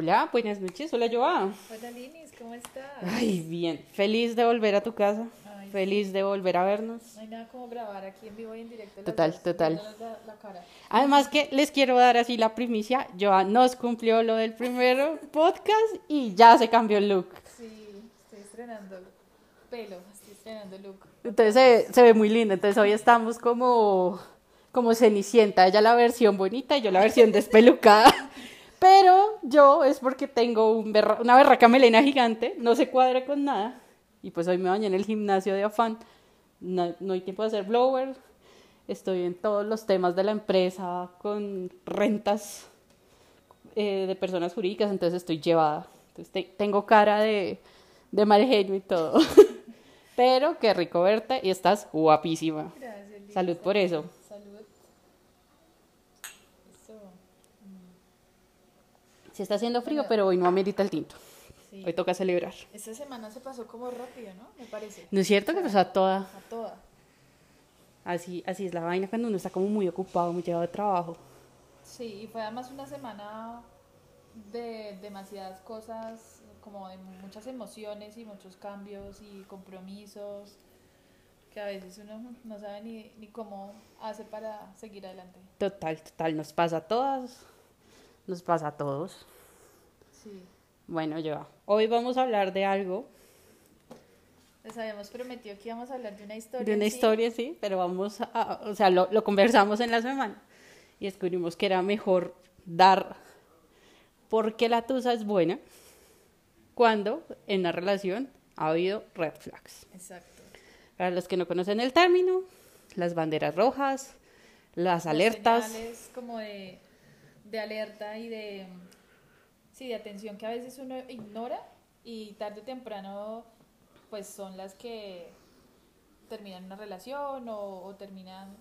Hola, buenas noches. Hola, Joa. Hola, Linis, ¿cómo estás? Ay, bien. Feliz de volver a tu casa. Ay, sí. Feliz de volver a vernos. No hay nada como grabar aquí en vivo y en directo. Total, total. viéndonos La, la cara. Además que les quiero dar así la primicia. Joa nos cumplió lo del primer podcast y ya se cambió el look. Sí, estoy estrenando pelo, estoy estrenando look. Entonces se, se ve muy lindo. Entonces hoy estamos como, como Cenicienta. Ella la versión bonita y yo la versión despelucada. Pero yo es porque tengo un berra- una berraca melena gigante, no se cuadra con nada. Y pues hoy me bañé en el gimnasio de afán. No, no hay tiempo de hacer blower. Estoy en todos los temas de la empresa con rentas eh, de personas jurídicas, entonces estoy llevada. Entonces te- tengo cara de, de mal genio y todo. Pero qué rico verte y estás guapísima. Gracias. Salud por. Eso. Sí está haciendo frío, pero hoy no amerita el tinto. Sí. Hoy toca celebrar. Esta semana se pasó como rápido, ¿no? Me parece. ¿No es cierto que pasó toda? A toda. Así, así es la vaina cuando uno está como muy ocupado, muy llevado de trabajo. Sí, y fue además una semana de demasiadas cosas, como de muchas emociones y muchos cambios y compromisos, que a veces uno no sabe ni, ni cómo hace para seguir adelante. Total, total, nos pasa a todas, nos pasa a todos. Sí, Bueno, yo, hoy vamos a hablar de algo, les habíamos prometido que íbamos a hablar de una historia. de una sí. historia, sí, pero vamos a, o sea, lo, lo conversamos en la semana y descubrimos que era mejor dar porque la tusa es buena cuando en la relación ha habido red flags. Exacto. Para los que no conocen el término, las banderas rojas, las alertas. Señales como de, de alerta y de, sí, de atención que a veces uno ignora y tarde o temprano pues son las que terminan una relación o, o terminan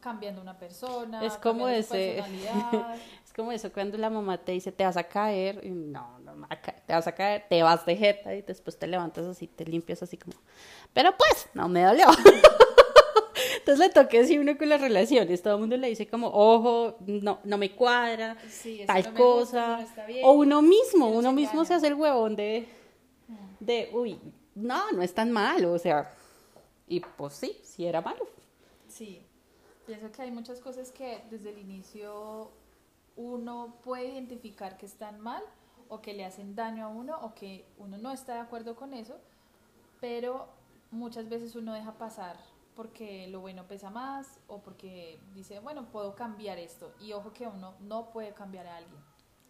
cambiando una persona. Es como ese-. Es como eso cuando la mamá te dice te vas a caer, y no, no te vas a caer, te vas de jeta y después te levantas así, te limpias así como, pero pues, no me dolió. Entonces le toca decir uno con las relaciones, todo el mundo le dice como, ojo, no, no me cuadra, Sí, tal no me gusta, cosa, no bien. o uno mismo, uno se mismo se hace el huevón de, de, uy, no, no es tan malo, o sea, y pues sí, sí era malo. Sí, pienso que hay muchas cosas que desde el inicio uno puede identificar que están mal o que le hacen daño a uno o que uno no está de acuerdo con eso, pero muchas veces uno deja pasar porque lo bueno pesa más o porque dice, bueno, puedo cambiar esto. Y ojo que uno no puede cambiar a alguien.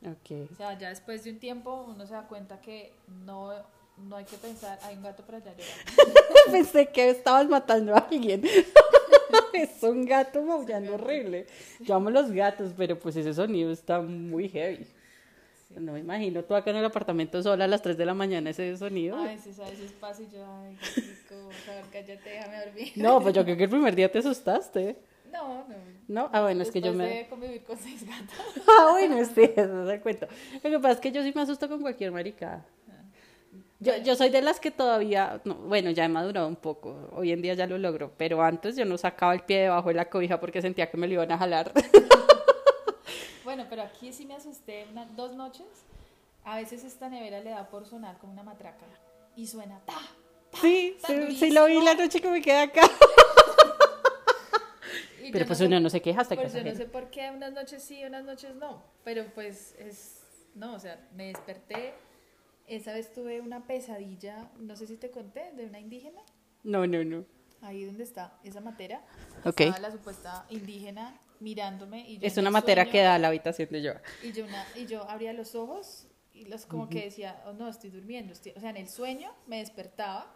Ok. O sea, ya después de un tiempo uno se da cuenta que no, no hay que pensar, hay un gato para allá. Pensé que estabas matando a alguien. es un gato maullando horrible. Yo amo los gatos, pero pues ese sonido está muy heavy. No me imagino tú acá en el apartamento sola a las 3 de la mañana ese sonido. Ay, si sabes espacio y yo, ay, qué rico, cállate, déjame dormir. No, pues yo creo que el primer día te asustaste. No, no. ¿No? Ah, bueno, es que yo me... de convivir con seis gatos. Ah, bueno, sí, eso es el cuento. Lo que pasa es que yo sí me asusto con cualquier maricada. Yo, yo soy de las que todavía, no, bueno, ya he madurado un poco, hoy en día ya lo logro, pero antes yo no sacaba el pie debajo de la cobija porque sentía que me lo iban a jalar. Bueno, pero aquí sí me asusté una, dos noches. A veces esta nevera le da por sonar como una matraca. Y suena ta. Sí, Tan sí, sí lo vi la noche que me quedé acá. Pero pues no sé- uno no se queja hasta que Pues yo no sé por qué unas noches sí, unas noches no. Pero pues es. No, o sea, me desperté. Esa vez tuve una pesadilla, no sé si te conté, de una indígena. No, no, no. Ahí donde está esa matera. Ok. Estaba la supuesta indígena mirándome. Y yo Es una el matera sueño- que da a la habitación de yoga. Y yo, una- y yo abría los ojos y los como que decía, oh, no, estoy durmiendo. estoy-". O sea, en el sueño me despertaba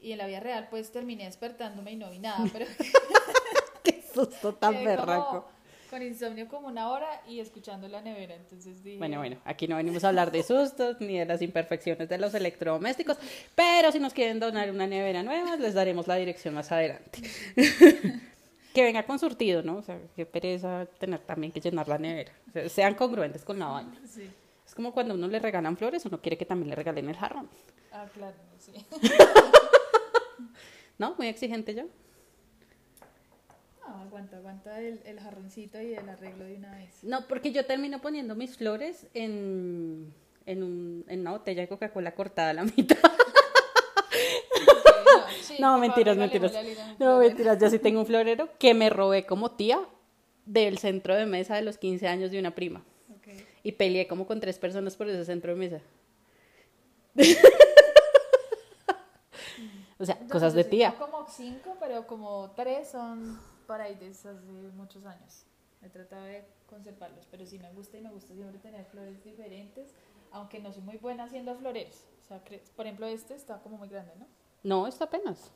y en la vida real pues terminé despertándome y no vi nada, pero Qué susto tan berraco. con insomnio como una hora y escuchando la nevera. Entonces dije, Bueno, bueno, aquí no venimos a hablar de sustos ni de las imperfecciones de los electrodomésticos, pero si nos quieren donar una nevera nueva, les daremos la dirección más adelante. que venga con surtido, ¿no? O sea, qué pereza tener también que llenar la nevera. O sea, sean congruentes con la vaina. Sí. Es como cuando uno le regalan flores, uno quiere que también le regalen el jarrón. Ah, claro, sí. ¿No? Muy exigente yo. aguanta, aguanta el, el jarroncito y el arreglo de una vez. No, porque yo termino poniendo mis flores en, en, un- en una botella de Coca-Cola cortada a la mitad. Sí, No, mentiras, mentiras. No, mentiras, yo sí tengo un florero que me robé como tía del centro de mesa de los 15 años de una prima. Ok. Y peleé como con tres personas por ese centro de mesa. o sea, No, cosas yo de tía. tengo como cinco, pero como tres son por ahí desde hace muchos años. He tratado de conservarlos, pero sí me gusta y me gusta siempre tener flores diferentes, aunque no soy muy buena haciendo floreros. O sea, por ejemplo, este está como muy grande, ¿no? No, está apenas.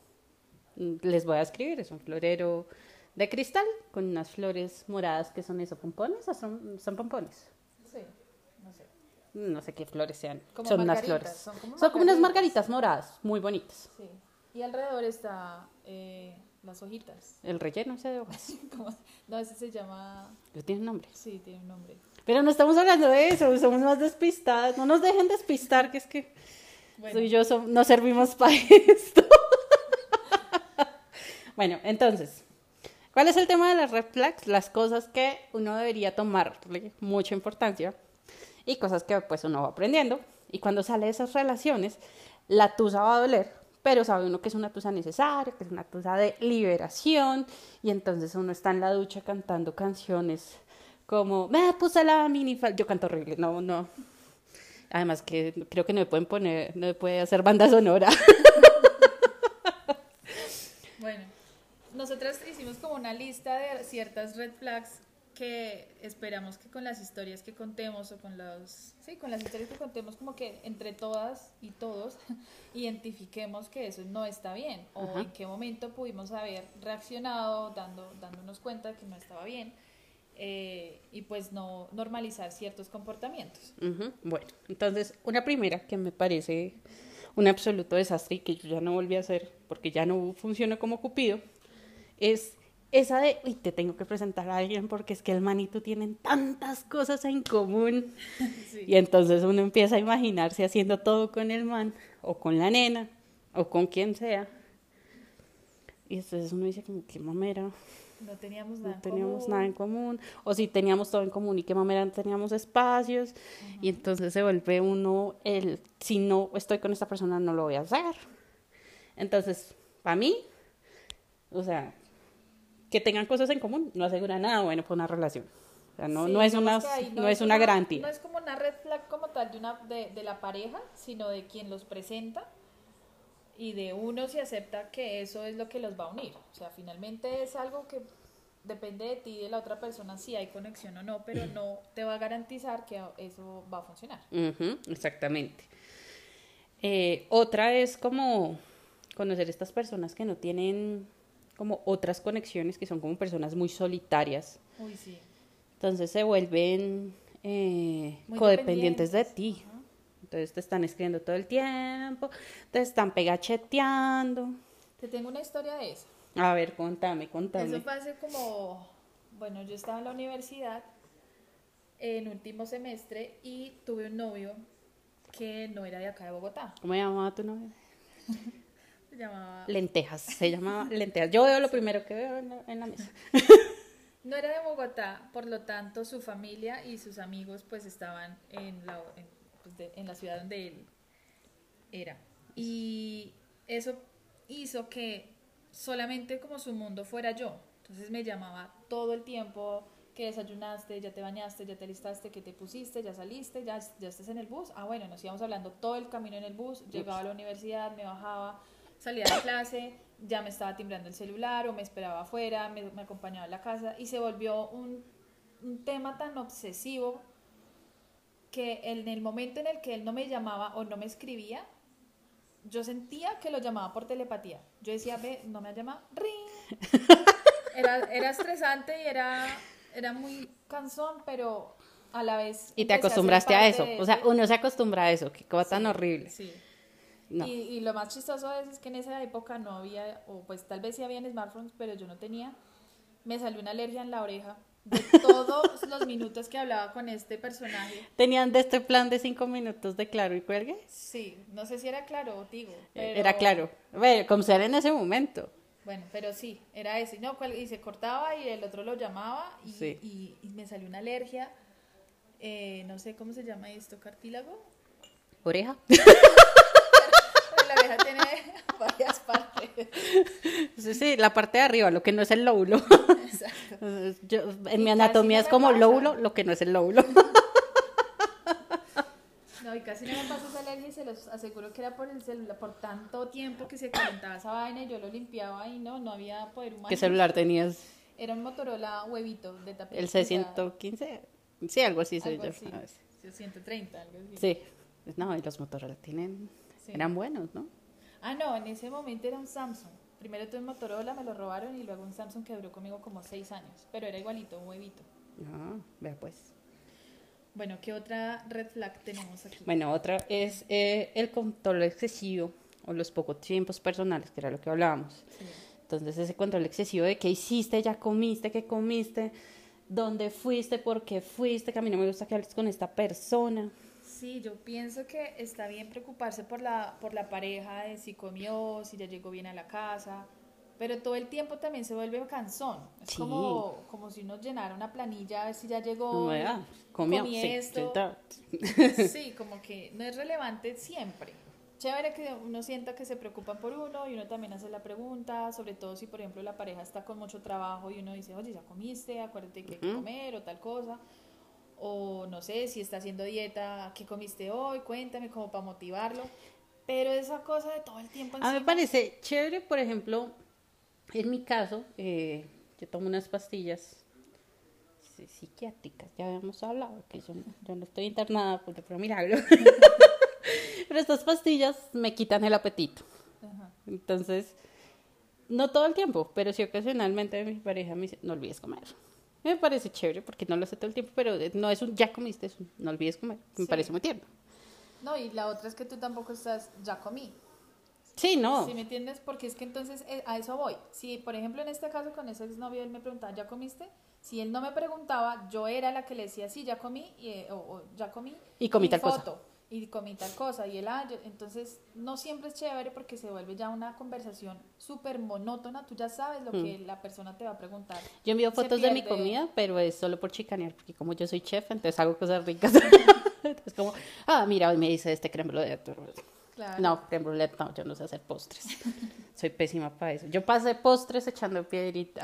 Les voy a escribir, es un florero de cristal con unas flores moradas que son eso, pompones o son, son pompones. Sí, no sé. No sé qué flores sean. Como son unas flores. son como son como unas margaritas. moradas, muy bonitas. Sí. Y alrededor está eh, las hojitas. El relleno ese de hojas. No, ese se llama... Tiene nombre. Sí, tiene un nombre. Pero no estamos hablando de eso, somos más despistadas. No nos dejen despistar, que es que Bueno, tú y yo no servimos para esto. bueno, entonces, ¿cuál es el tema de las red flags? Las cosas que uno debería tomarle mucha importancia y cosas que pues uno va aprendiendo. Y cuando sale de esas relaciones, la tusa va a doler, pero sabe uno que es una tusa necesaria, que es una tusa de liberación, y entonces uno está en la ducha cantando canciones como me puse la minifalda. Yo canto horrible, no, no. Además que creo que no me pueden poner, no me puede hacer banda sonora. Bueno, nosotras hicimos como una lista de ciertas red flags que esperamos que con las historias que contemos o con los sí, con las historias que contemos como que entre todas y todos identifiquemos que eso no está bien o Ajá. en qué momento pudimos haber reaccionado dando dándonos cuenta de que no estaba bien eh, y pues no normalizar ciertos comportamientos. Bueno, entonces una primera que me parece un absoluto desastre y que yo ya no volví a hacer porque ya no funcionó como Cupido es esa de, uy, te tengo que presentar a alguien porque es que el manito tienen tantas cosas en común. Sí. Y entonces uno empieza a imaginarse haciendo todo con el man, o con la nena, o con quien sea. Y entonces uno dice como, qué mamera, No teníamos nada. no en teníamos común. nada en común. O si teníamos todo en común y qué mamera no teníamos espacios. Y entonces se vuelve uno el, si no estoy con esta persona no lo voy a hacer. Entonces, para mí, o sea, que tengan cosas en común no asegura nada bueno para una relación. O sea, no, Sí, no es una, ahí no, es una garantía. No es como una red flag como tal de, una, de, de la pareja, sino de quien los presenta y de uno si acepta que eso es lo que los va a unir. O sea, finalmente es algo que depende de ti y de la otra persona si hay conexión o no, pero no te va a garantizar que eso va a funcionar. Exactamente. Eh, otra es como conocer estas personas que no tienen como otras conexiones, que son como personas muy solitarias. Uy, sí. Entonces se vuelven eh, codependientes de ti. Entonces te están escribiendo todo el tiempo, te están pegacheteando. Te tengo una historia de eso. A ver, contame, contame. Eso hace como, bueno, yo estaba en la universidad en último semestre y tuve un novio que no era de acá de Bogotá. ¿Cómo llamaba tu novia? Se llamaba... Lentejas, se llamaba lentejas. Yo veo lo primero que veo en la, en la mesa. No era de Bogotá, por lo tanto su familia y sus amigos pues estaban en la, en, pues, de- en la ciudad donde él era. Y eso hizo que solamente como su mundo fuera yo. Entonces me llamaba todo el tiempo que desayunaste, ya te bañaste, ya te alistaste, que te pusiste, ya saliste, ya, ya estás en el bus. Ah, bueno, nos íbamos hablando todo el camino en el bus, llegaba a la universidad, me bajaba, salía de clase, ya me estaba timbrando el celular o me esperaba afuera, me, me acompañaba a la casa y se volvió un, un tema tan obsesivo que en el momento en el que él no me llamaba o no me escribía, yo sentía que lo llamaba por telepatía. Yo decía, ve, no me ha llamado, ring. Era, era estresante y era, era muy cansón, pero a la vez... Y te acostumbraste a eso. de O sea, uno se acostumbra a eso. Qué cosa tan horrible. Sí. No. Y, y lo más chistoso es, es que en esa época no había, o pues tal vez sí habían smartphones, pero yo no tenía. Me salió una alergia en la oreja de todos los minutos que hablaba con este personaje. Tenían de este plan de cinco minutos de claro y cuelgue. Sí, no sé si era claro o digo. pero- Era claro. Ve, como ser en ese momento. Bueno, pero sí, era ese. No, y se cortaba y el otro lo llamaba y, Sí. y- y me salió una alergia. eh, no sé cómo se llama esto, cartílago. Oreja. Oreja tiene varias partes. Sí, sí, la parte de arriba, lo que no es el lóbulo. Exacto. Yo- en Y mi anatomía no es como pasa. lóbulo, lo que no es el lóbulo. No, y casi no me pasó esa alergia y se los aseguro que era por el celular, por tanto tiempo que se calentaba esa vaina y yo lo limpiaba y no, no había poder humano. ¿Qué celular tenías? Era un Motorola huevito de tapete. ¿El o sea, C115? Sí, algo así soy algo yo. así. Sí, 130, algo así. Sí. No, y los Motorola tienen... Sí. Eran buenos, ¿no? Ah, no, en ese momento era un Samsung. Primero tuve un Motorola, me lo robaron y luego un Samsung que duró conmigo como seis años. Pero era igualito, un huevito. Ah, vea pues. Bueno, ¿qué otra red flag tenemos aquí? Bueno, otra es eh, el control excesivo o los pocos tiempos personales, que era lo que hablábamos. Sí. Entonces, ese control excesivo de qué hiciste, ya comiste, qué comiste, dónde fuiste, por qué fuiste, que a mí no me gusta que hables con esta persona. Sí, yo pienso que está bien preocuparse por la, por la pareja, de si comió, si ya llegó bien a la casa, pero todo el tiempo también se vuelve cansón. Es Sí. como, como si uno llenara una planilla a ver si ya llegó. No, comió, comí sí, esto. sí, Sí, como que no es relevante siempre. Chévere que uno sienta que se preocupan por uno y uno también hace la pregunta, sobre todo si, por ejemplo, la pareja está con mucho trabajo y uno dice, oye, ya comiste, acuérdate que hay que comer o tal cosa. O no sé, si está haciendo dieta, ¿qué comiste hoy? Cuéntame, como para motivarlo. Pero esa cosa de todo el tiempo A mí me parece chévere, por ejemplo, en mi caso, eh, yo tomo unas pastillas psiquiátricas, ya habíamos hablado, que yo, no- yo no estoy internada pues, de puro milagro. Pero estas pastillas me quitan el apetito. Ajá. Entonces, no todo el tiempo, pero sí ocasionalmente mi pareja me dice, no olvides comer. Me parece chévere porque no lo hace todo el tiempo, pero no es un ya comiste, es un no olvides comer. Me Sí. parece muy tierno. No, y la otra es que tú tampoco estás, ya comí. Sí, no. ¿Sí me entiendes? Porque es que entonces eh, a eso voy. Si, por ejemplo, en este caso con ese exnovio él me preguntaba, ¿ya comiste? Si él no me preguntaba, yo era la que le decía, sí, ya comí, y, eh, o, o, ya comí. Y comí tal cosa. Y comí tal cosa. Y él, ah, yo- entonces no siempre es chévere porque se vuelve ya una conversación súper monótona. Tú ya sabes lo que la persona te va a preguntar. Yo envío fotos de mi comida, pero es solo por chicanear, porque como yo soy chef, entonces hago cosas ricas. es como, ah, mira, hoy me hice este creme brulee. Claro. No, creme brulee, no, yo no sé hacer postres. soy pésima para eso. Yo pasé postres echando piedrita,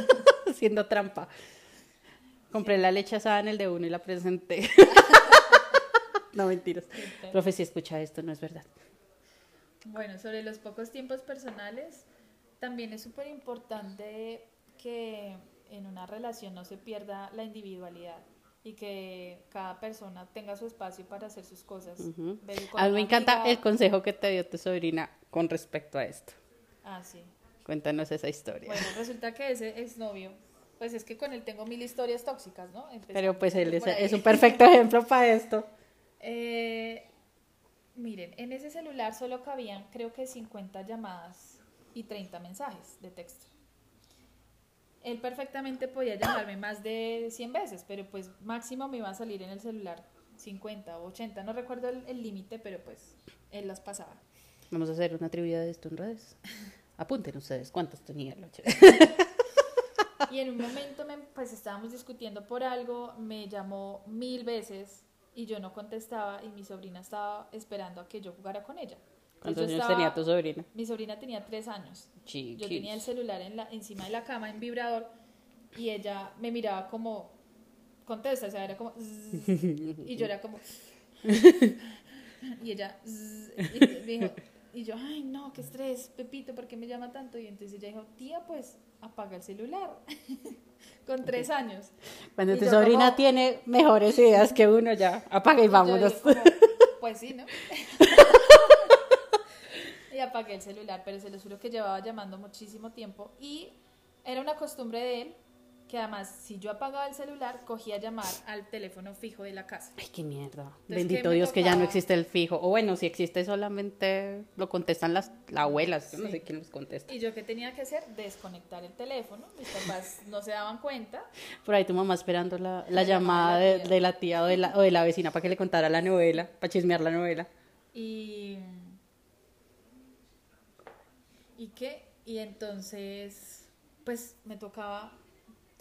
haciendo trampa. Compré la leche asada en el de uno y la presenté. no, mentiras. Profe, si escucha esto, no es verdad. Bueno, sobre los pocos tiempos personales, también es súper importante que en una relación no se pierda la individualidad y que cada persona tenga su espacio para hacer sus cosas. A mí me encanta amiga. el consejo que te dio tu sobrina con respecto a esto. Ah, sí. Cuéntanos esa historia. Bueno, resulta que ese exnovio, pues es que con él tengo mil historias tóxicas, ¿no? Empezando Pero pues él es un perfecto ejemplo para esto. Eh, miren, en ese celular solo cabían creo que 50 llamadas y 30 mensajes de texto. Él perfectamente podía llamarme más de 100 veces, pero pues máximo me iba a salir en el celular 50 o 80, no recuerdo el límite, pero pues él las pasaba. Vamos a hacer una trivia de esto en redes. Apunten ustedes cuántos tenía el. Y en un momento me- pues estábamos discutiendo por algo, me llamó mil veces y yo no contestaba y mi sobrina estaba esperando a que yo jugara con ella. ¿Cuántos años estaba- tenía tu sobrina? Mi sobrina tenía tres años. Yo tenía el celular en la, encima de la cama en vibrador y ella me miraba como, contesta, o sea, era como, zzz, y yo era como, y ella, zzz, y dijo, y yo, ay, no, qué estrés, Pepito, ¿por qué me llama tanto? Y entonces ella dijo, tía, pues apaga el celular, con tres años. Cuando Y tu sobrina como- tiene mejores ideas que uno, ya apaga y vámonos. como, pues sí, ¿no? y apagué el celular, pero se lo juro que llevaba llamando muchísimo tiempo y era una costumbre de él que además si yo apagaba el celular cogía a llamar al teléfono fijo de la casa. Ay, qué mierda. ¿qué Bendito Dios que ya no existe el fijo. O bueno, si existe solamente lo contestan las, las abuelas. Yo no sé quién los contesta. Y yo qué tenía que hacer? Desconectar el teléfono. Mis papás no se daban cuenta. Por ahí tu mamá esperando la, la La llamada de de, la tía. de la tía o de la, o de la vecina para que le contara la novela, para chismear la novela. Y. ¿Y qué? Y entonces, pues me tocaba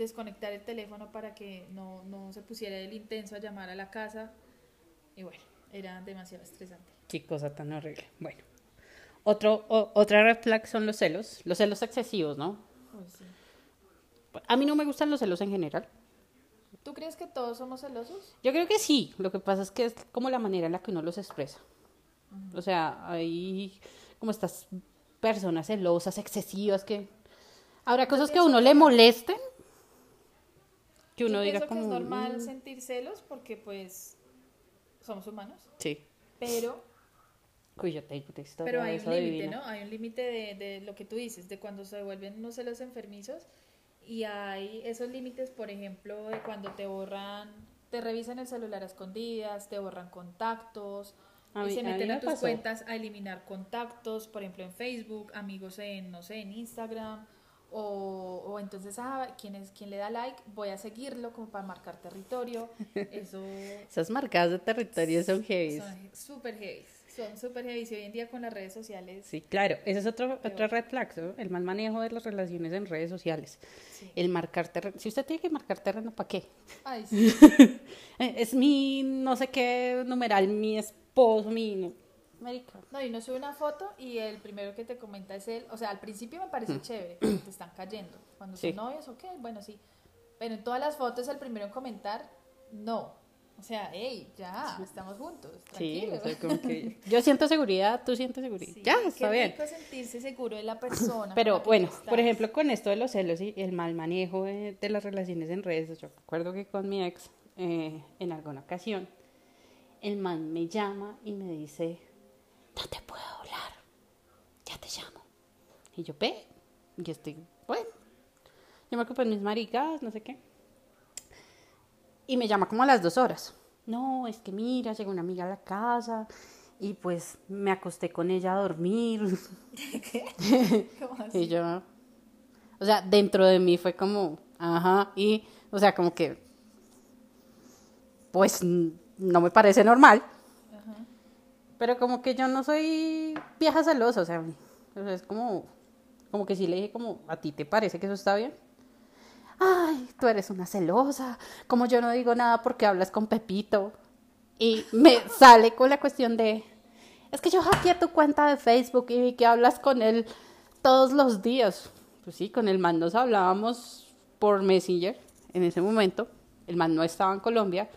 desconectar el teléfono para que no, no se pusiera el intenso a llamar a la casa. Y bueno, era demasiado estresante. Qué cosa tan horrible. Bueno. Otro, o- otra red flag son los celos. Los celos excesivos, ¿no? Sí. A mí no me gustan los celos en general. ¿Tú crees que todos somos celosos? Yo creo que sí. Lo que pasa es que es como la manera en la que uno los expresa. O sea, hay como estas personas celosas, excesivas, que... Habrá cosas que a uno le molesten. Que uno Yo diga como... que es normal "Mm, sentir celos porque pues somos humanos, Sí. pero, Uy, yo tengo pero hay un límite. ¿no? Hay un límite de, de lo que tú dices, de cuando se vuelven unos celos enfermizos y hay esos límites, por ejemplo, de cuando te borran, te revisan el celular a escondidas, te borran contactos, A y mí- se a meten me a tus pasó. cuentas a eliminar contactos, por ejemplo en Facebook, amigos en, no sé, en Instagram, o, o entonces, ah, ¿quién, es, ¿quién le da like? Voy a seguirlo como para marcar territorio. Eso Esas marcadas de territorio son heavy. son súper heavy, son súper heavy. Y hoy en día con las redes sociales, Sí, claro. Ese es otro, otra red flag, ¿no? El mal manejo de las relaciones en redes sociales. sí. El marcar terreno. Si usted tiene que marcar terreno, ¿para qué? Ay, sí. Es mi no sé qué numeral, mi esposo, mi... no- Marica. No, y uno sube una foto y el primero que te comenta es él. O sea, al principio me parece chévere, cuando te están cayendo. Cuando Mm. Sí. son novios, ok, bueno, sí. Pero en todas las fotos el primero en comentar, no. O sea, hey, ya, estamos juntos, Sí, tranquilo. o sea, como que yo siento seguridad, tú sientes seguridad. Sí, ya, qué está bien. rico sentirse seguro de la persona. Pero bueno, por ejemplo, con esto de los celos y el mal manejo de, de las relaciones en redes, yo recuerdo que con mi ex, eh, en alguna ocasión, el man me llama y me dice, no te puedo hablar, ya te llamo. Y yo, ve, y estoy, bueno, yo me ocupo en mis maricas, no sé qué. Y me llama como a las dos horas. No, es que mira, llegó una amiga a la casa y pues me acosté con ella a dormir. ¿Cómo Y así? yo, o sea, dentro de mí fue como, ajá, y, o sea, como que, pues, no me parece normal. Pero como que yo no soy vieja celosa, o sea, es como, como que sí le dije como, ¿a ti te parece que eso está bien? Ay, tú eres una celosa, como yo no digo nada porque hablas con Pepito. Y me sale con la cuestión de, es que yo hackeé tu cuenta de Facebook y vi que hablas con él todos los días. Pues sí, con el man nos hablábamos por Messenger en ese momento. El man no estaba en Colombia.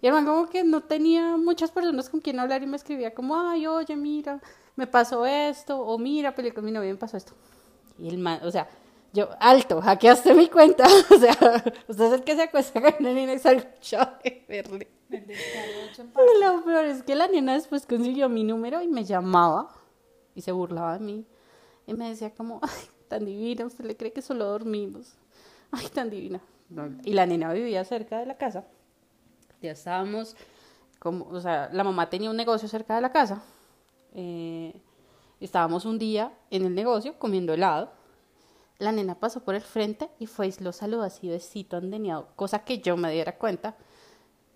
Y el man como que no tenía muchas personas con quien hablar y me escribía como, ay, oye, mira, me pasó esto, o mira, peleé con mi novia me pasó esto. Y el man, o sea, yo, alto, hackeaste mi cuenta. o sea, usted es el que se acuesta con la nena y sale de verle. Lo peor es que la nena después consiguió mi número y me llamaba y se burlaba de mí. Y me decía como, ay, tan divina, usted le cree que solo dormimos. Ay, tan divina. No, Y la nena vivía cerca de la casa. Ya estábamos, como, o sea, la mamá tenía un negocio cerca de la casa. Eh, estábamos un día en el negocio comiendo helado. La nena pasó por el frente y fue y lo saludó así, besito andeneado, cosa que yo me diera cuenta.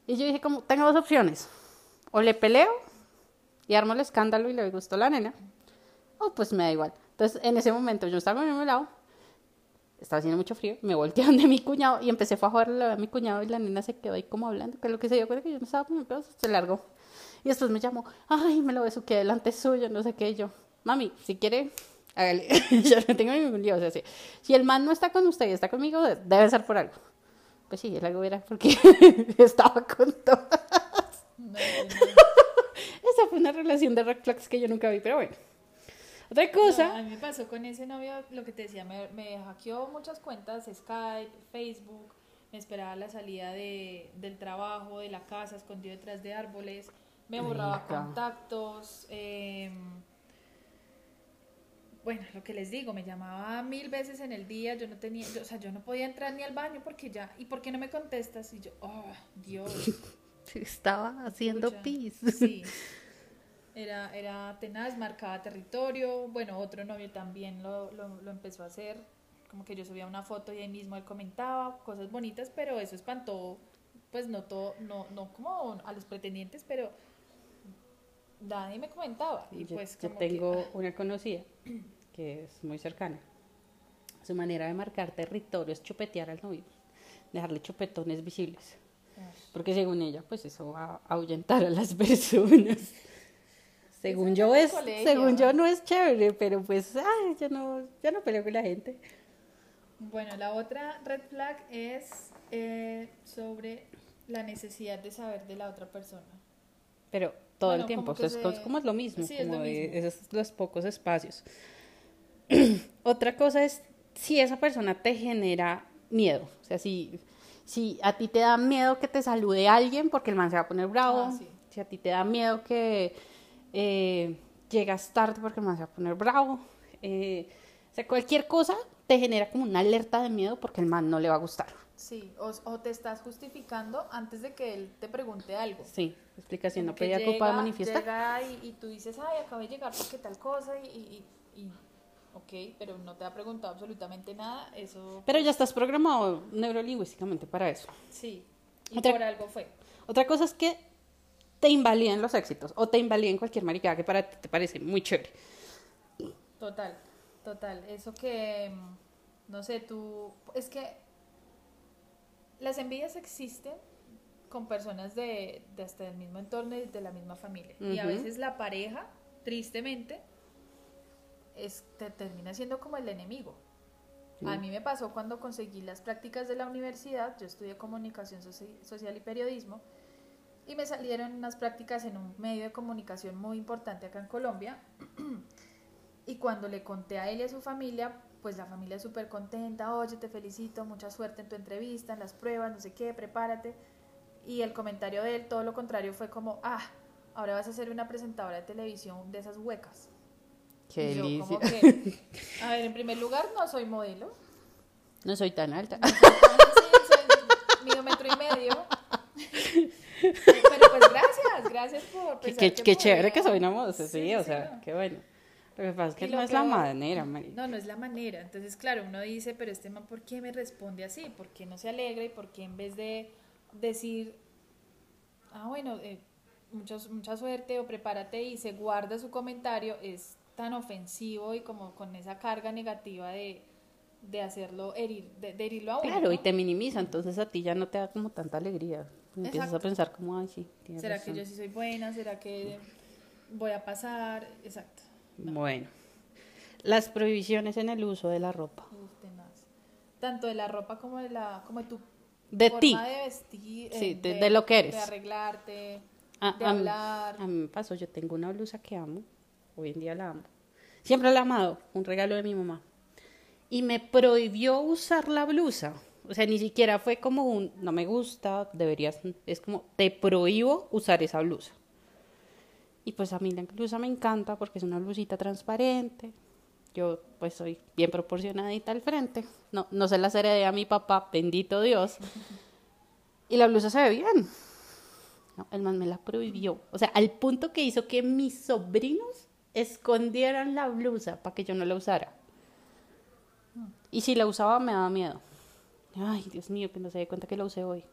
Y yo dije, como, tengo dos opciones. O le peleo y armo el escándalo y le gustó la nena. O pues me da igual. Entonces, en ese momento yo estaba comiendo helado. Estaba haciendo mucho frío. Me volteé donde mi cuñado y empecé fue a jugarle a mi cuñado y la nena se quedó ahí como hablando. Que lo que se dio cuenta que yo me estaba poniendo pedos, se largó. Y después me llamó, ay, me lo besuqué delante suyo, no sé qué. Y yo, mami, si quiere, hágale. yo no tengo ningún lío. O sea, si, si el man no está con usted y está conmigo, de- debe ser por algo. Pues sí, el algo era porque estaba con todas. No, no, Esa fue una relación de red flags que yo nunca vi, pero bueno. Otra no. cosa, a mí me pasó con ese novio, lo que te decía, me, me hackeó muchas cuentas, Skype, Facebook, me esperaba la salida de, del trabajo, de la casa, escondido detrás de árboles, me borraba contactos, em, bueno, lo que les digo, me llamaba mil veces en el día, yo no tenía, yo- o sea, yo no podía entrar ni al baño porque ya, ¿y por qué no me contestas? Y yo, oh, Dios. estaba haciendo pis. Sí. Era, era tenaz, marcaba territorio. Bueno, otro novio también lo, lo, lo empezó a hacer. Como que yo subía una foto y ahí mismo él comentaba cosas bonitas, pero eso espantó, pues no todo, no, no como a los pretendientes, pero nadie me comentaba. Y yo, pues como tengo una conocida que es muy cercana. su manera de marcar territorio es chupetear al novio, dejarle chupetones visibles. Porque según ella, pues eso va a ahuyentar a las personas. Según yo es, según yo no es chévere, pero pues ay, yo no, yo no peleo con la gente. Bueno, la otra red flag es eh, sobre la necesidad de saber de la otra persona. Pero todo el tiempo, es, como es lo mismo, como esos los pocos espacios. Otra cosa es si esa persona te genera miedo, o sea, si, si a ti te da miedo que te salude alguien porque el man se va a poner bravo, ah, si a ti te da miedo que eh, llegas tarde porque el man se va a poner bravo, eh, o sea, cualquier cosa te genera como una alerta de miedo porque el man no le va a gustar. Sí, o, te estás justificando antes de que él te pregunte algo. Sí, explicación, no pedía culpa de manifiesta. Llega y, tú dices, ay, acabo de llegar porque tal cosa y, y, ok, pero no te ha preguntado absolutamente nada, eso... Pero ya estás programado neurolingüísticamente para eso. Sí, y por algo fue. Otra cosa es que te invaliden los éxitos o te invaliden cualquier maricada que para ti te parece muy chévere. Total, total. Eso que, mm, no sé, tú, es que las envidias existen con personas de, de hasta el mismo entorno y de la misma familia. Y a veces la pareja, tristemente, es, te termina siendo como el enemigo. A mí me pasó cuando conseguí las prácticas de la universidad, yo estudié comunicación social y periodismo, y me salieron unas prácticas en un medio de comunicación muy importante acá en Colombia. y cuando le conté a él y a su familia, pues la familia es súper contenta, oye, te felicito, mucha suerte en tu entrevista, en las pruebas, no sé qué, prepárate. Y el comentario de él, todo lo contrario, fue como, ah, ahora vas a ser una presentadora de televisión de esas huecas. Qué que, a ver, en primer lugar, no soy modelo. No soy tan alta. No soy tan, sí, soy metro y medio. Pero pues gracias, gracias por Qué, qué, chévere que soy una moda, sí, o sea, qué bueno. Lo que pasa es que no es la manera, No, no es la manera. Entonces, claro, uno dice, pero este man, ¿por qué me responde así? ¿Por qué no se alegra y por qué en vez de decir, ah, bueno, eh, mucha suerte o prepárate y se guarda su comentario, es tan ofensivo y como con esa carga negativa de, de hacerlo herir, de, herirlo a uno. Claro, y te minimiza, entonces a ti ya no te da como tanta alegría. Empiezas a pensar como, ay, sí. ¿Será que yo sí soy buena? ¿Será que voy a pasar? Exacto. Bueno, las prohibiciones en el uso de la ropa. Tanto de la ropa como de la como de tu de forma ti. de vestir, sí, eh, de, lo que eres. De arreglarte, ah, de hablar. A mí me pasó, yo tengo una blusa que amo, hoy en día la amo. Siempre la he amado, un regalo de mi mamá. Y me prohibió usar la blusa. O sea, ni siquiera fue como un, no me gusta, deberías, es como, te prohíbo usar esa blusa. Y pues a mí la blusa me encanta porque es una blusita transparente. Yo pues soy bien proporcionadita al frente. No, no se la heredé a mi papá, bendito Dios. Y la blusa se ve bien. No, el man me la prohibió. O sea, al punto que hizo que mis sobrinos escondieran la blusa para que yo no la usara. Y si la usaba me daba miedo. Ay, Dios mío, que no se dé cuenta que la usé hoy.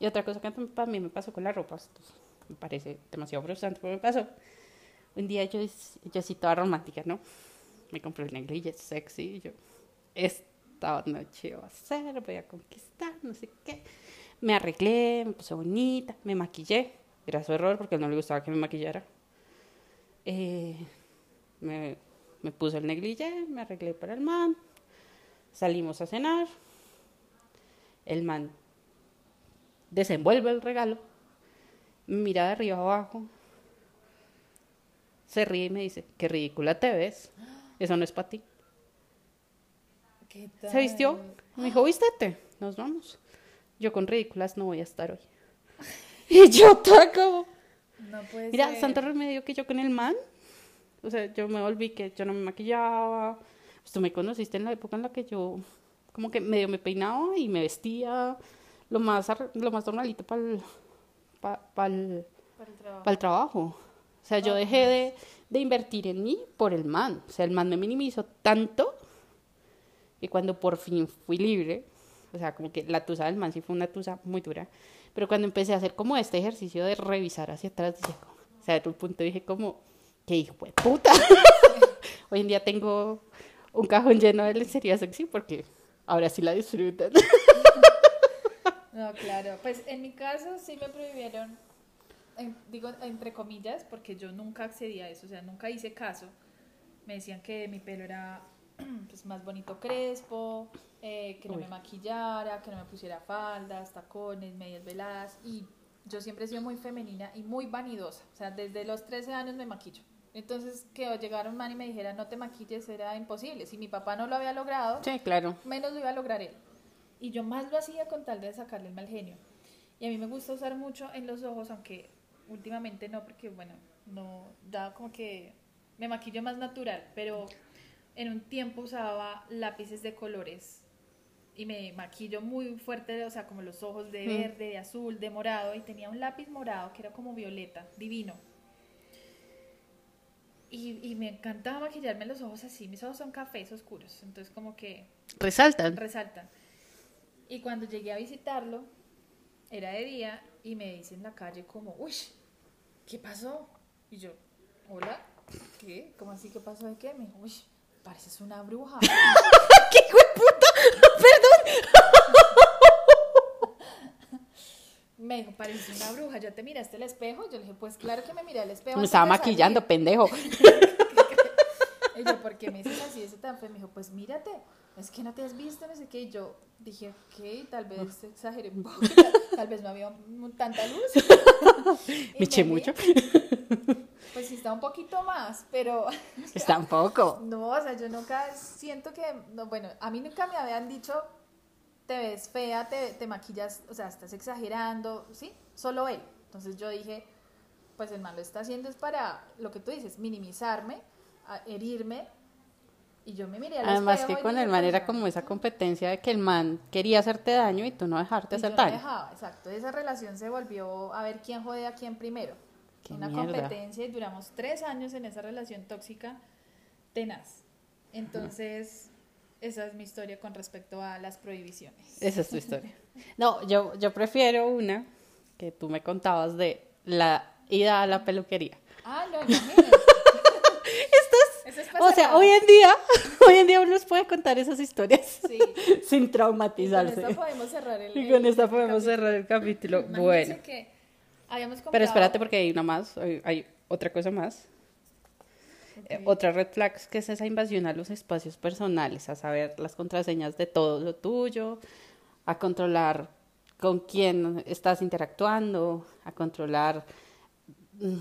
Y otra cosa que a mí me pasó con la ropa me parece demasiado frustrante, pero me pasó. Un día yo, yo así toda romántica, ¿no? Me compré el negligé sexy yo, esta noche voy a hacer, voy a conquistar, no sé qué. Me arreglé, me puse bonita, me maquillé. Era su error porque no le gustaba que me maquillara. Eh, me, me puse el negligé, me arreglé para el man. Salimos a cenar. El man desenvuelve el regalo mira de arriba abajo, se ríe y me dice, qué ridícula te ves, eso no es para ti. Se vistió, me dijo, vístete, nos vamos. Yo con ridículas no voy a estar hoy. y yo taco. No puede Mira, santo remedio que yo con el man. O sea, yo me volví que yo no me maquillaba. Pues tú me conociste en la época en la que yo como que medio me peinaba y me vestía lo más, lo más normalito para el para el, trabajo. O sea, yo dejé de, de, invertir en mí por el man. O sea, el man me minimizó tanto que cuando por fin fui libre, o sea, como que la tusa del man sí fue una tusa muy dura, pero cuando empecé a hacer como este ejercicio de revisar hacia atrás, dije, o sea, de un punto dije como, qué hijo de puta. Hoy en día tengo un cajón lleno de lencería sexy porque ahora sí la disfrutan. No, claro. Pues en mi caso sí me prohibieron, en- digo entre comillas, porque yo nunca accedí a eso, o sea, nunca hice caso. Me decían que mi pelo era pues, más bonito crespo, eh, que no Uy. me maquillara, que no me pusiera faldas, tacones, medias veladas. Y yo siempre he sido muy femenina y muy vanidosa. O sea, desde los 13 años me maquillo. Entonces, que llegara un man y me dijera no te maquilles era imposible. Si mi papá no lo había logrado, Sí, claro. menos lo iba a lograr él. Y yo más lo hacía con tal de sacarle el mal genio. Y a mí me gusta usar mucho en los ojos, aunque últimamente no, porque bueno, no da como que me maquillo más natural, pero en un tiempo usaba lápices de colores y me maquillo muy fuerte, o sea, como los ojos de Mm. verde, de azul, de morado, y tenía un lápiz morado que era como violeta, divino. Y, y me encantaba maquillarme los ojos así, mis ojos son cafés oscuros, entonces como que Resaltan. resaltan. Y cuando llegué a visitarlo, era de día y me dice en la calle como, uy, ¿qué pasó? Y yo, hola, ¿qué? ¿Cómo así? ¿Qué pasó de qué? Me dijo, uy, pareces una bruja. ¡Qué hijo de puta! Me dijo, pareces una bruja. ¿Ya te miraste al espejo? Yo le dije, pues claro que me miré al espejo. Me estaba de salir". maquillando, pendejo. Y yo, ¿por qué me dices así ese tan feo? Me dijo, pues mírate, es que no te has visto, no sé qué. Y yo dije, ok, tal vez exageré un poco, tal, vez no había tanta luz. Me eché mucho. Pues sí, está un poquito más, pero Está un poco. no, o sea, yo nunca siento que, no, bueno, a mí nunca me habían dicho, te ves fea, te, te maquillas, o sea, estás exagerando, ¿sí? Solo él. Entonces yo dije, pues el man lo está haciendo es para, lo que tú dices, minimizarme, herirme, y yo me miré al Además que con el man pues, era como esa competencia de que el man quería hacerte daño y tú no dejarte Y yo hacer no daño. dejaba, exacto. Esa relación se volvió a ver quién jode a quién primero. Qué Una mierda. competencia y duramos tres años en esa relación tóxica tenaz. Entonces, esa es mi historia con respecto a las prohibiciones. Esa es tu historia. No, yo, yo prefiero una que tú me contabas de la ida a la peluquería. Ah, no, imagínate. Eso es O sea, hoy en día, hoy en día uno nos puede contar esas historias Sí. sin Y con traumatizarse. esta podemos cerrar el Y con esta podemos capítulo. cerrar el capítulo. Imagínense Bueno, que habíamos comprado... pero espérate porque hay una más, hay, hay otra cosa más. Eh, Ok. otra red flag que es esa invasión a los espacios personales, a saber las contraseñas de todo lo tuyo, a controlar con quién estás interactuando, a controlar mm,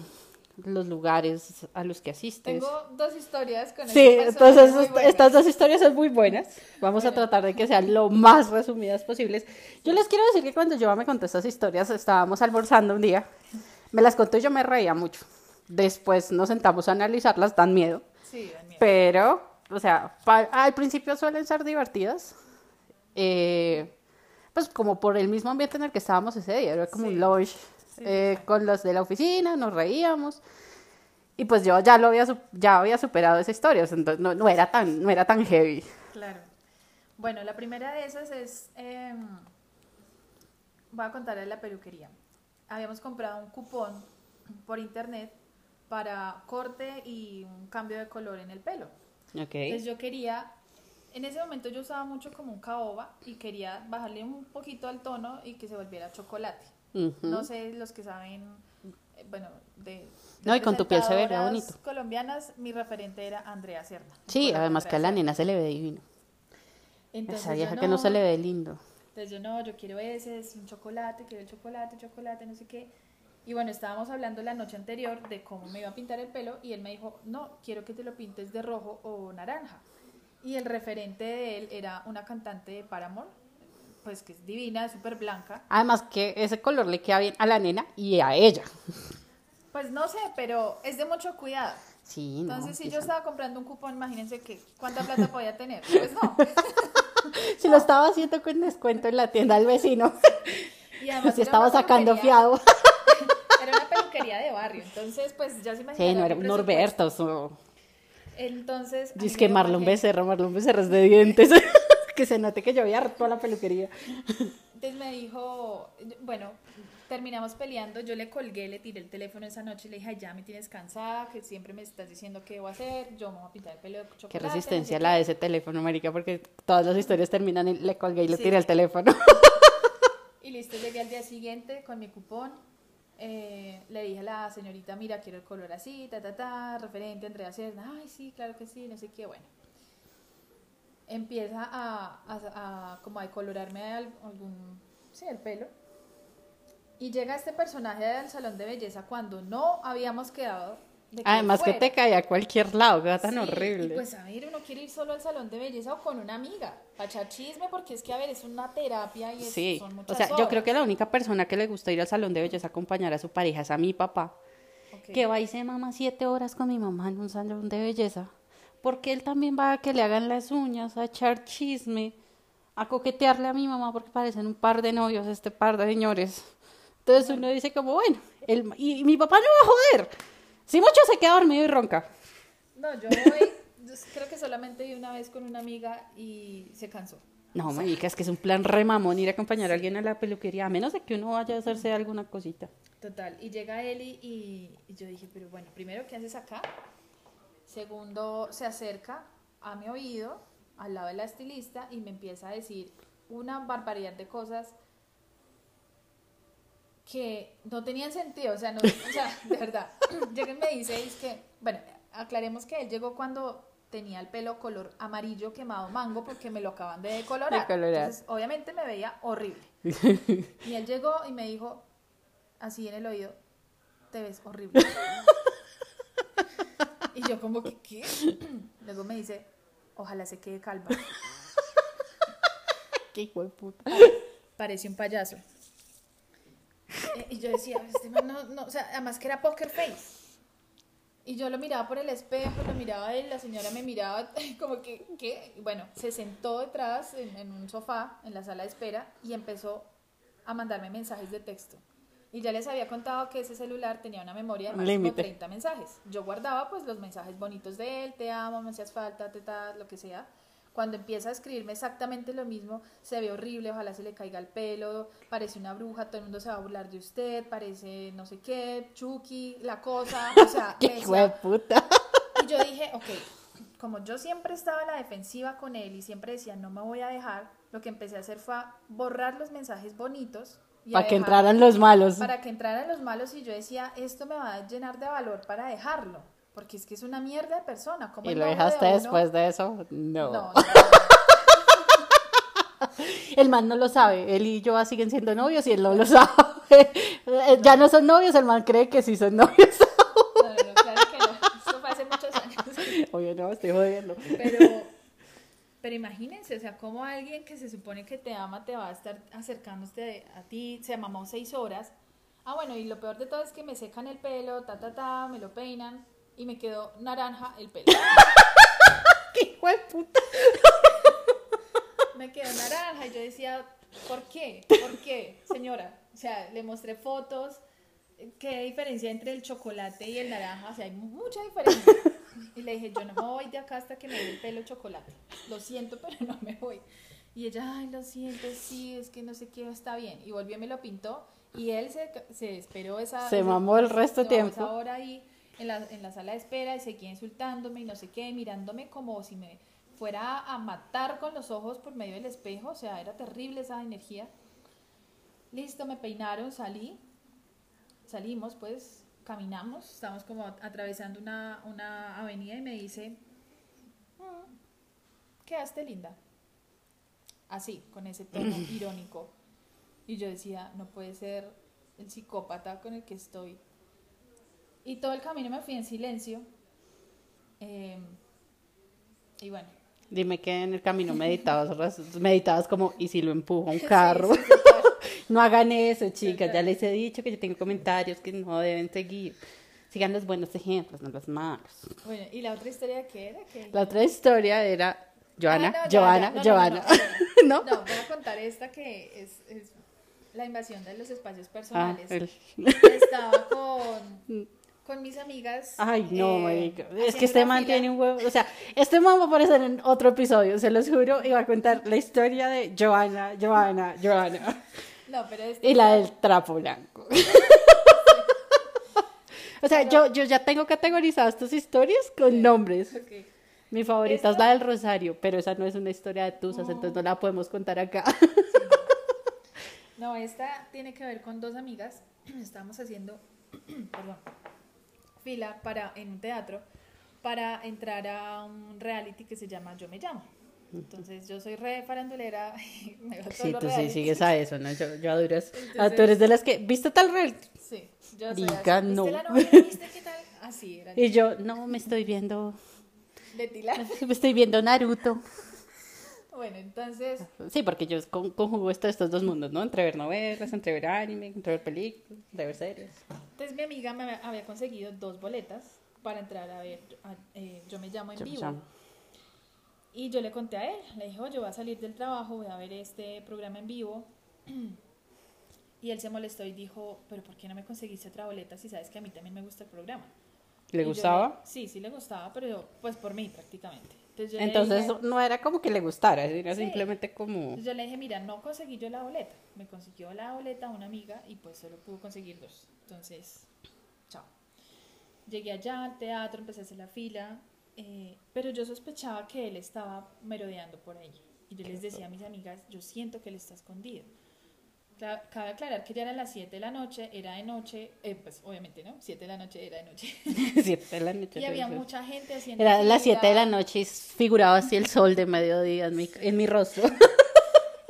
los lugares a los que asistes. Tengo dos historias con Sí, entonces estas dos historias son muy buenas. Vamos a Bueno. tratar de que sean lo más resumidas posibles. Yo les quiero decir que cuando yo me contó estas historias, estábamos almorzando un día, me las contó y yo me reía mucho. Después nos sentamos a analizarlas, dan miedo. Sí, dan miedo. Pero, o sea, al principio suelen ser divertidas. eh, pues como por el mismo ambiente en el que estábamos ese día, era como Sí. un Sí, eh, con los de la oficina, nos reíamos. Y pues yo ya lo había, ya había superado esa historia, o sea, entonces no, no era tan, no era tan heavy. Claro. Bueno, la primera de esas es, em, voy a contarles la peluquería. Habíamos comprado un cupón por internet para corte y un cambio de color en el pelo. Ok. Entonces yo quería, en ese momento yo usaba mucho como un caoba y quería bajarle un poquito al tono y que se volviera chocolate. No sé, los que saben, eh, bueno, de... No, y con tu piel se presentadoras bonito. colombianas, mi referente era Andrea Cerda. Sí, además que a la nena se le ve divino. Entonces Esa vieja que no se le ve lindo. entonces yo no, yo quiero ese, es un chocolate, quiero el chocolate, chocolate, no sé qué. Y bueno, estábamos hablando la noche anterior de cómo me iba a pintar el pelo y él me dijo, no, quiero que te lo pintes de rojo o naranja. Y el referente de él era una cantante de Paramore, pues que es divina, súper blanca. Además que ese color le queda bien a la nena y a ella. Pues no sé, pero es de mucho cuidado. Sí, no. Entonces, si yo estaba comprando un cupón, imagínense que cuánta plata podía tener. Pues no. Si lo estaba haciendo con descuento en la tienda del vecino. Y además Si estaba sacando fiado. De barrio. Entonces, pues ya se imaginan. Sí, no era un Norberto. o- Entonces. a Dice que Marlon genio. Becerra, Marlon Becerra es de dientes. que se note que yo había toda la peluquería. Entonces me dijo, bueno, terminamos peleando, yo le colgué, le tiré el teléfono esa noche y le dije, "Ay, ya me tienes cansada, que siempre me estás diciendo qué debo hacer, yo me voy a pintar el pelo de chocolate. Qué resistencia qué". la de ese teléfono, marica, porque todas las historias terminan en le colgué y le Sí. tiré el teléfono. Y listo, llegué al día siguiente con mi cupón. Eh, le dije a la señorita, mira, quiero el color así, ta, ta, ta, referente Andrea Serna. Ay, sí, claro que sí, no sé qué, bueno. Empieza a, a, como a decolorarme al- algún, sí, el pelo. Y llega este personaje del salón de belleza cuando no habíamos quedado. De que Además que te caía a cualquier lado, que tan Sí, horrible. Y pues a ver, uno quiere ir solo al salón de belleza o con una amiga, para echar chisme, porque es que, a ver, es una terapia y es, Sí, son o muchas sea, yo creo que la única persona que le gusta ir al salón de belleza a acompañar a su pareja es a mi papá, que va y se mama siete horas con mi mamá en un salón de belleza, porque él también va a que le hagan las uñas, a echar chisme, a coquetearle a mi mamá, porque parecen un par de novios este par de señores. Entonces uno dice como, bueno, el, y, y mi papá no va a joder, si mucho se queda dormido y ronca. No, yo voy, yo creo que solamente vi una vez con una amiga y se cansó. No, marica, es que es un plan re mamón ir a acompañar a alguien a la peluquería, a menos de que uno vaya a hacerse alguna cosita. Total, y llega Eli y, y yo dije, pero bueno, primero, ¿qué haces acá? Segundo, se acerca a mi oído, al lado de la estilista, y me empieza a decir una barbaridad de cosas que no tenían sentido, o sea, no, o sea, de verdad. Llega y me dice, es que, bueno, aclaremos que él llegó cuando tenía el pelo color amarillo quemado mango porque me lo acaban de decolorar. Decolorar. Entonces, obviamente me veía horrible. Y él llegó y me dijo, así en el oído, te ves horrible. y yo como que, ¿qué? Luego me dice, ojalá se quede calva. Qué hijo de puta. Parece un payaso. Y yo decía, este man no, no, o sea, además que era poker face. Y yo lo miraba por el espejo, lo miraba él, la señora me miraba como que, bueno, se sentó detrás en, en un sofá en la sala de espera y empezó a mandarme mensajes de texto. Y ya les había contado que ese celular tenía una memoria de límite. 30 mensajes. Yo guardaba pues los mensajes bonitos de él, te amo, me hacías falta, te tal, lo que sea. Cuando empieza a escribirme exactamente lo mismo, se ve horrible, ojalá se le caiga el pelo, parece una bruja, todo el mundo se va a burlar de usted, parece no sé qué, Chucky, la cosa, o sea, Qué hijo de puta. y yo dije, ok, como yo siempre estaba a la defensiva con él y siempre decía, no me voy a dejar, lo que empecé a hacer fue a borrar los mensajes bonitos. Para que entraran los malos. Para que entraran los malos y yo decía, esto me va a llenar de valor para dejarlo, porque es que es una mierda de persona. como ¿Y lo de dejaste después de eso? No. No, no, El man no lo sabe. Él y yo siguen siendo novios y él no lo sabe. Ya no son novios, el man cree que sí son novios. no, no, claro que no, esto fue hace muchos años. Oye, no, estoy jodiendo. Pero, pero imagínense, o sea, como alguien que se supone que te ama te va a estar acercándose a ti, se mamó seis horas. Ah, bueno, y lo peor de todo es que me secan el pelo, ta, ta, ta, me lo peinan y me quedó naranja el pelo. ¡Qué hijo de puta! Me quedó naranja y yo decía, ¿por qué? ¿Por qué, señora? O sea, le mostré fotos. ¿Qué diferencia entre el chocolate y el naranja? O sea, hay mucha diferencia. Y le dije, yo no me voy de acá hasta que me dé el pelo chocolate. Lo siento, pero no me voy. Y ella, ay, lo siento, sí, es que no sé qué, está bien. Y volvió y me lo pintó. Y él se, se esperó esa... Se ese- mamó el resto de tiempo. Esa hora ahí en la, en la sala de espera y seguía insultándome y no sé qué, mirándome como si me fuera a matar con los ojos por medio del espejo. O sea, era terrible esa energía. Listo, me peinaron, salí. Salimos, pues, caminamos. Estamos como atravesando una, una avenida y me dice, "Mm, quedaste linda. Así, con ese tono irónico. Y yo decía, no puede ser el psicópata con el que estoy. Y todo el camino me fui en silencio. Eh, y bueno. Dime que en el camino meditabas, meditabas como, ¿y si lo empujo a un carro? sí. No hagan eso, chicas. Ya les he dicho que yo tengo comentarios que no deben seguir. Sigan los buenos ejemplos, no los malos. Bueno, y la otra historia que era que... La otra historia era Joana, Ah, no, Joana. No, no, voy a contar esta que es, es la invasión de los espacios Ah, personales. el- Estaba con, con mis amigas. Ay, no, eh, marica. Es que este man fila. tiene un huevo. O sea, este man va a aparecer en otro episodio, se los juro, y va a contar la historia de Joana, Joana, Joana. No, pero este Y la del trapo blanco. O sea, yo, yo ya tengo categorizadas estas historias con nombres. Ok. Mi favorita es la del Rosario, pero esa no es una historia de tusas, entonces no la podemos contar acá. No, esta tiene que ver con dos amigas. Estábamos haciendo, perdón, fila para, en un teatro para entrar a un reality que se llama Yo Me Llamo. Entonces yo soy re farandulera. y me todos Sí, tú sí sigues a eso, ¿no? Yo, yo a duras. Ah, tú eres de las que. ¿Viste tal reality? Sí, yo soy Diga, así. no. ¿Viste la novela? ¿Viste qué tal? Así era. Y yo, no, me estoy viendo. De Tila. Me estoy viendo Naruto. Bueno, entonces, Sí, porque yo con- conjugo esto, estos dos mundos, ¿no? Entre ver novelas, entre ver anime, entre ver películas, entre ver series. entonces mi amiga me había- conseguido dos boletas para entrar a ver a- eh, Yo Me Llamo en Yo vivo. llamo. Y yo le conté a él, le dije, oye, voy a salir del trabajo, voy a ver este programa en vivo. Y él se molestó y dijo, pero ¿por qué no me conseguiste otra boleta si sabes que a mí también me gusta el programa? ¿Le gustaba? sí, sí le gustaba, pero pues por mí prácticamente. Entonces dije- no era como que le gustara, era Sí. simplemente como... entonces yo le dije, mira, no conseguí yo la boleta. Me consiguió la boleta una amiga y pues solo pudo conseguir dos. Entonces, chao. Llegué allá al teatro, empecé a hacer la fila, eh, pero yo sospechaba que él estaba merodeando por ahí. Y yo les decía a mis amigas, yo siento que él está escondido. Cabe aclarar que ya eran las 7 de la noche, era de noche, eh, pues obviamente, ¿no? 7 de la noche era de noche. Siete de la noche. y había mucha gente haciendo Era las fila. 7 de la noche y figuraba así el sol de mediodía en mi, en mi rostro.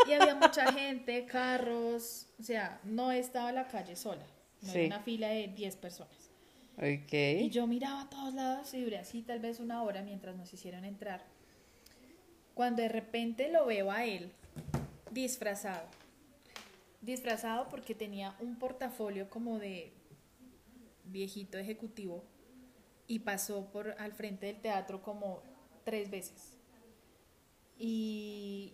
Y había mucha gente, carros, o sea, no estaba la calle sola, no Sí. era una fila de 10 personas. Y ok. yo miraba a todos lados y duré así tal vez una hora mientras nos hicieron entrar. Cuando de repente lo veo a él disfrazado. Disfrazado porque tenía un portafolio como de viejito ejecutivo y pasó por al frente del teatro como tres veces. Y,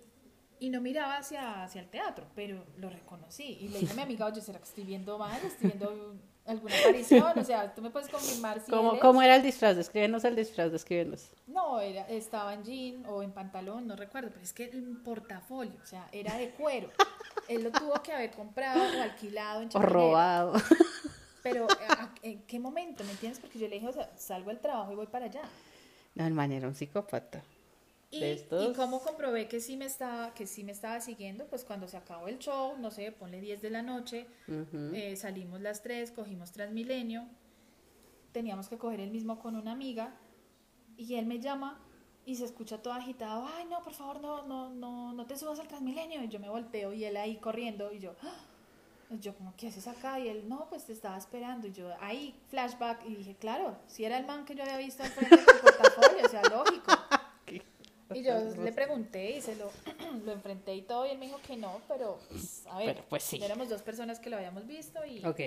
y no miraba hacia, hacia el teatro, pero lo reconocí. Y le dije a mi amiga, oye, ¿será que estoy viendo mal? ¿Estoy viendo alguna aparición? O sea, tú me puedes confirmar si ¿Cómo? ¿Cómo era el disfraz? Descríbenos el disfraz, descríbenos. No, era, estaba en jean o en pantalón, no recuerdo, pero es que el portafolio, o sea, era de cuero. Él lo tuvo que haber comprado o alquilado en O robado. Pero ¿a- a- ¿en qué momento? ¿Me entiendes? Porque yo le dije, o sea, salgo del trabajo y voy para allá. No, el man era un psicópata. Y, De estos- y cómo comprobé que sí me estaba que sí me estaba siguiendo, pues cuando se acabó el show, no sé, ponle 10 de la noche, Ujú. eh, salimos las 3, cogimos Transmilenio, teníamos que coger el mismo con una amiga y él me llama y se escucha todo agitado, ay no, por favor, no, no, no, no te subas al Transmilenio. Y yo me volteo y él ahí corriendo y yo, "Ah". Yo como, ¿qué haces acá? Y él, no, pues te estaba esperando. Y yo ahí, flashback, y dije, claro, si era el man que yo había visto al frente portafolio, o sea, lógico. Y yo le pregunté y se lo, lo enfrenté y todo, y él me dijo que no, pero pues, a ver, Pero, pues, sí. éramos dos personas que lo habíamos visto y Ok.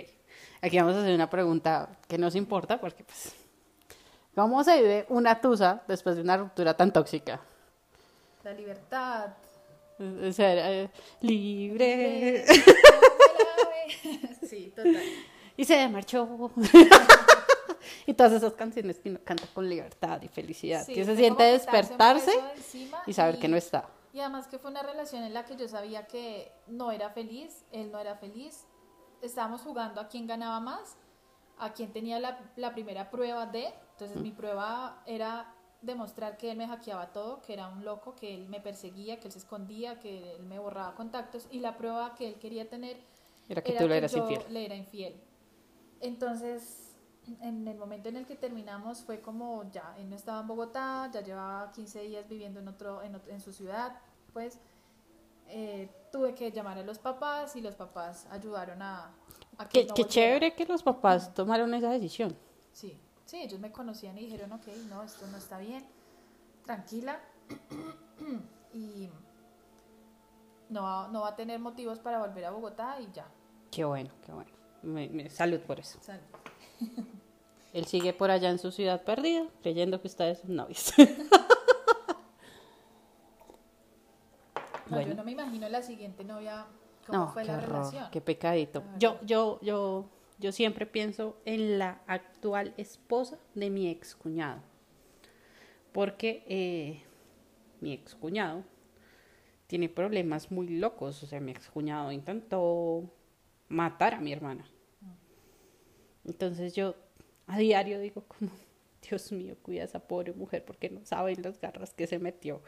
Aquí vamos a hacer una pregunta que nos importa porque, pues, ¿cómo se vive una tusa después de una ruptura tan tóxica? la libertad. O sea, eh, libre. Sí, total. Y se marchó. y todas esas canciones que uno canta con libertad y felicidad. Sí, que se siente despertarse y saber que no está. Y además que fue una relación en la que yo sabía que no era feliz, él no era feliz. Estábamos jugando a quién ganaba más, a quién tenía la, la primera prueba de. Entonces mi prueba era demostrar que él me hackeaba todo, que era un loco, que él me perseguía, que él se escondía, que él me borraba contactos. Y la prueba que él quería tener Era que tú le eras yo infiel. le era infiel. Entonces, en el momento en el que terminamos fue como ya, él no estaba en Bogotá, ya llevaba 15 días viviendo en, otro, en, su ciudad, pues eh, tuve que llamar a los papás y los papás ayudaron a, a que Qué, no qué volviera. chévere que los papás tomaron esa decisión. Sí, sí, ellos me conocían y dijeron, ok, no, esto no está bien, tranquila, y no, va- no va a tener motivos para volver a Bogotá y ya. Qué bueno, qué bueno. Me- me- salud por eso. Sal- Él sigue por allá en su ciudad perdida, creyendo que ustedes son novios. No, Bueno. yo no me imagino la siguiente novia, cómo No, fue qué la horror, relación. qué pecadito. Yo, yo, yo yo siempre pienso en la actual esposa de mi ex cuñado. Porque eh, mi ex cuñado tiene problemas muy locos. O sea, mi ex cuñado intentó matar a mi hermana. Entonces yo a diario digo como, Dios mío, cuida a esa pobre mujer porque no saben las garras que se metió.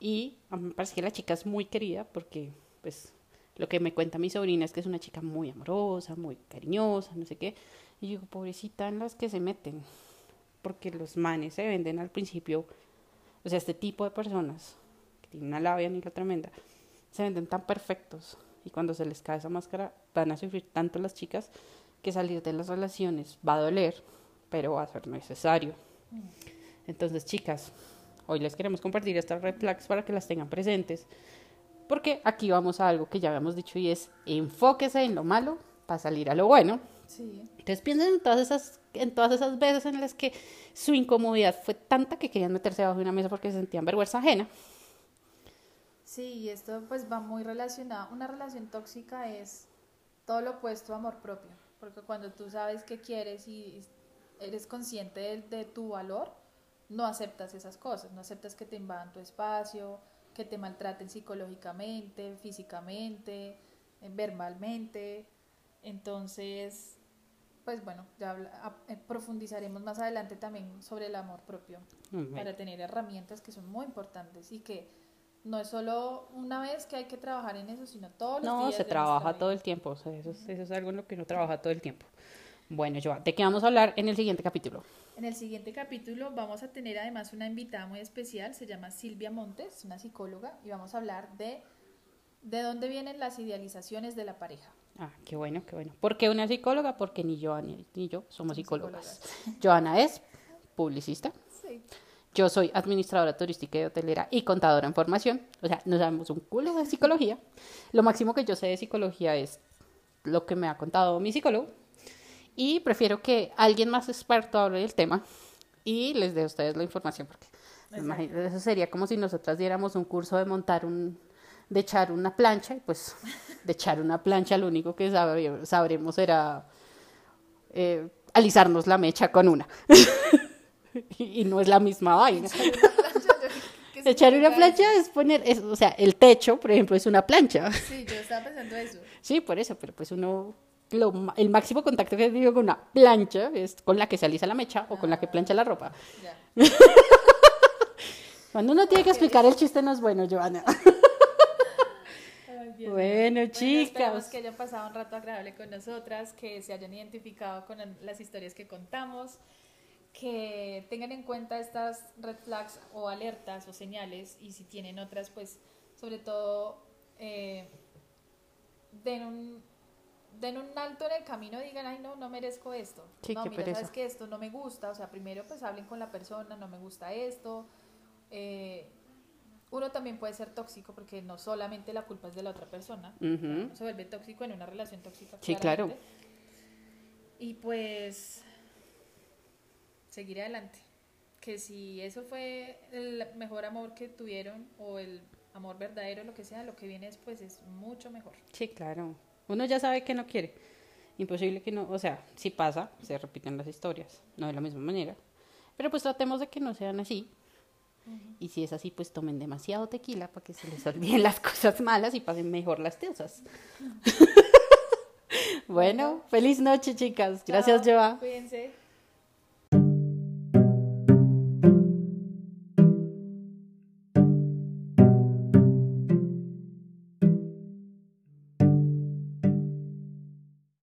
Y a mí me parece que la chica es muy querida porque, pues, lo que me cuenta mi sobrina es que es una chica muy amorosa, muy cariñosa, no sé qué. Y yo digo, pobrecita en las que se meten. Porque los manes se venden al principio, o sea, este tipo de personas, que tienen una labia ni la tremenda, se venden tan perfectos. Y cuando se les cae esa máscara, van a sufrir tanto las chicas que salir de las relaciones va a doler, pero va a ser necesario. Entonces, chicas, hoy les queremos compartir estas red flags para que las tengan presentes porque aquí vamos a algo que ya habíamos dicho y es enfóquese en lo malo para salir a lo bueno. Sí. Entonces piensen en todas esas en todas esas veces en las que su incomodidad fue tanta que querían meterse debajo de una mesa porque se sentían vergüenza ajena. Sí, y esto pues va muy relacionado. Una relación tóxica es todo lo opuesto a amor propio, porque cuando tú sabes qué quieres y eres consciente de, de tu valor, no aceptas esas cosas, no aceptas que te invadan tu espacio, que te maltraten psicológicamente, físicamente, eh, verbalmente. Entonces, pues bueno, ya eh, profundizaremos más adelante también sobre el amor propio para tener herramientas que son muy importantes y que no es solo una vez que hay que trabajar en eso, sino todos los días. No, se trabaja todo el tiempo, eso, eso es algo en lo que no trabaja todo el tiempo. Bueno, Joa, ¿de qué vamos a hablar en el siguiente capítulo? En el siguiente capítulo vamos a tener además una invitada muy especial, se llama Silvia Montes, una psicóloga, y vamos a hablar de de dónde vienen las idealizaciones de la pareja. Ah, qué bueno, qué bueno. ¿Por qué una psicóloga? Porque ni Joana ni yo somos psicólogas. Joana es publicista. Sí. Yo soy administradora turística y hotelera y contadora en formación. O sea, no sabemos un culo de psicología. Lo máximo que yo sé de psicología es lo que me ha contado mi psicólogo y prefiero que alguien más experto hable del tema y les dé a ustedes la información, porque eso sería como si nosotras diéramos un curso de montar un, de echar una plancha, y pues de echar una plancha lo único que sabremos será eh, alisarnos la mecha con una. y, no es la misma vaina. Echar una plancha es poner, o sea, el techo, por ejemplo, es una plancha. Sí, yo estaba pensando eso. Sí, por eso, pero pues uno el máximo contacto que he tenido con una plancha es con la que se alisa la mecha o con la que plancha la ropa. Cuando uno tiene que explicar el chiste no es bueno, Joana. bueno, chicas. que hayan pasado un rato agradable con nosotras, que se hayan identificado con las historias que contamos, que tengan en cuenta estas red flags o alertas o señales y si tienen otras, pues sobre todo eh, den un den un alto en el camino y digan, ay, no, no merezco esto. no, mira, sabes que esto no me gusta. O sea, primero pues hablen con la persona, no me gusta esto. Eh, uno también puede ser tóxico porque no solamente la culpa es de la otra persona. se vuelve tóxico en una relación tóxica. Sí, claro. Y pues seguir adelante. Que si eso fue el mejor amor que tuvieron o el amor verdadero, lo que sea, lo que viene después es mucho mejor. Sí, claro. Uno ya sabe que no quiere. Imposible que no, o sea, si pasa, se repiten las historias, no de la misma manera. Pero pues tratemos de que no sean así. Y si es así, pues tomen demasiado tequila para que se les olviden las cosas malas y pasen mejor las teosas. bueno, feliz noche, chicas. Gracias, Joa. Cuídense.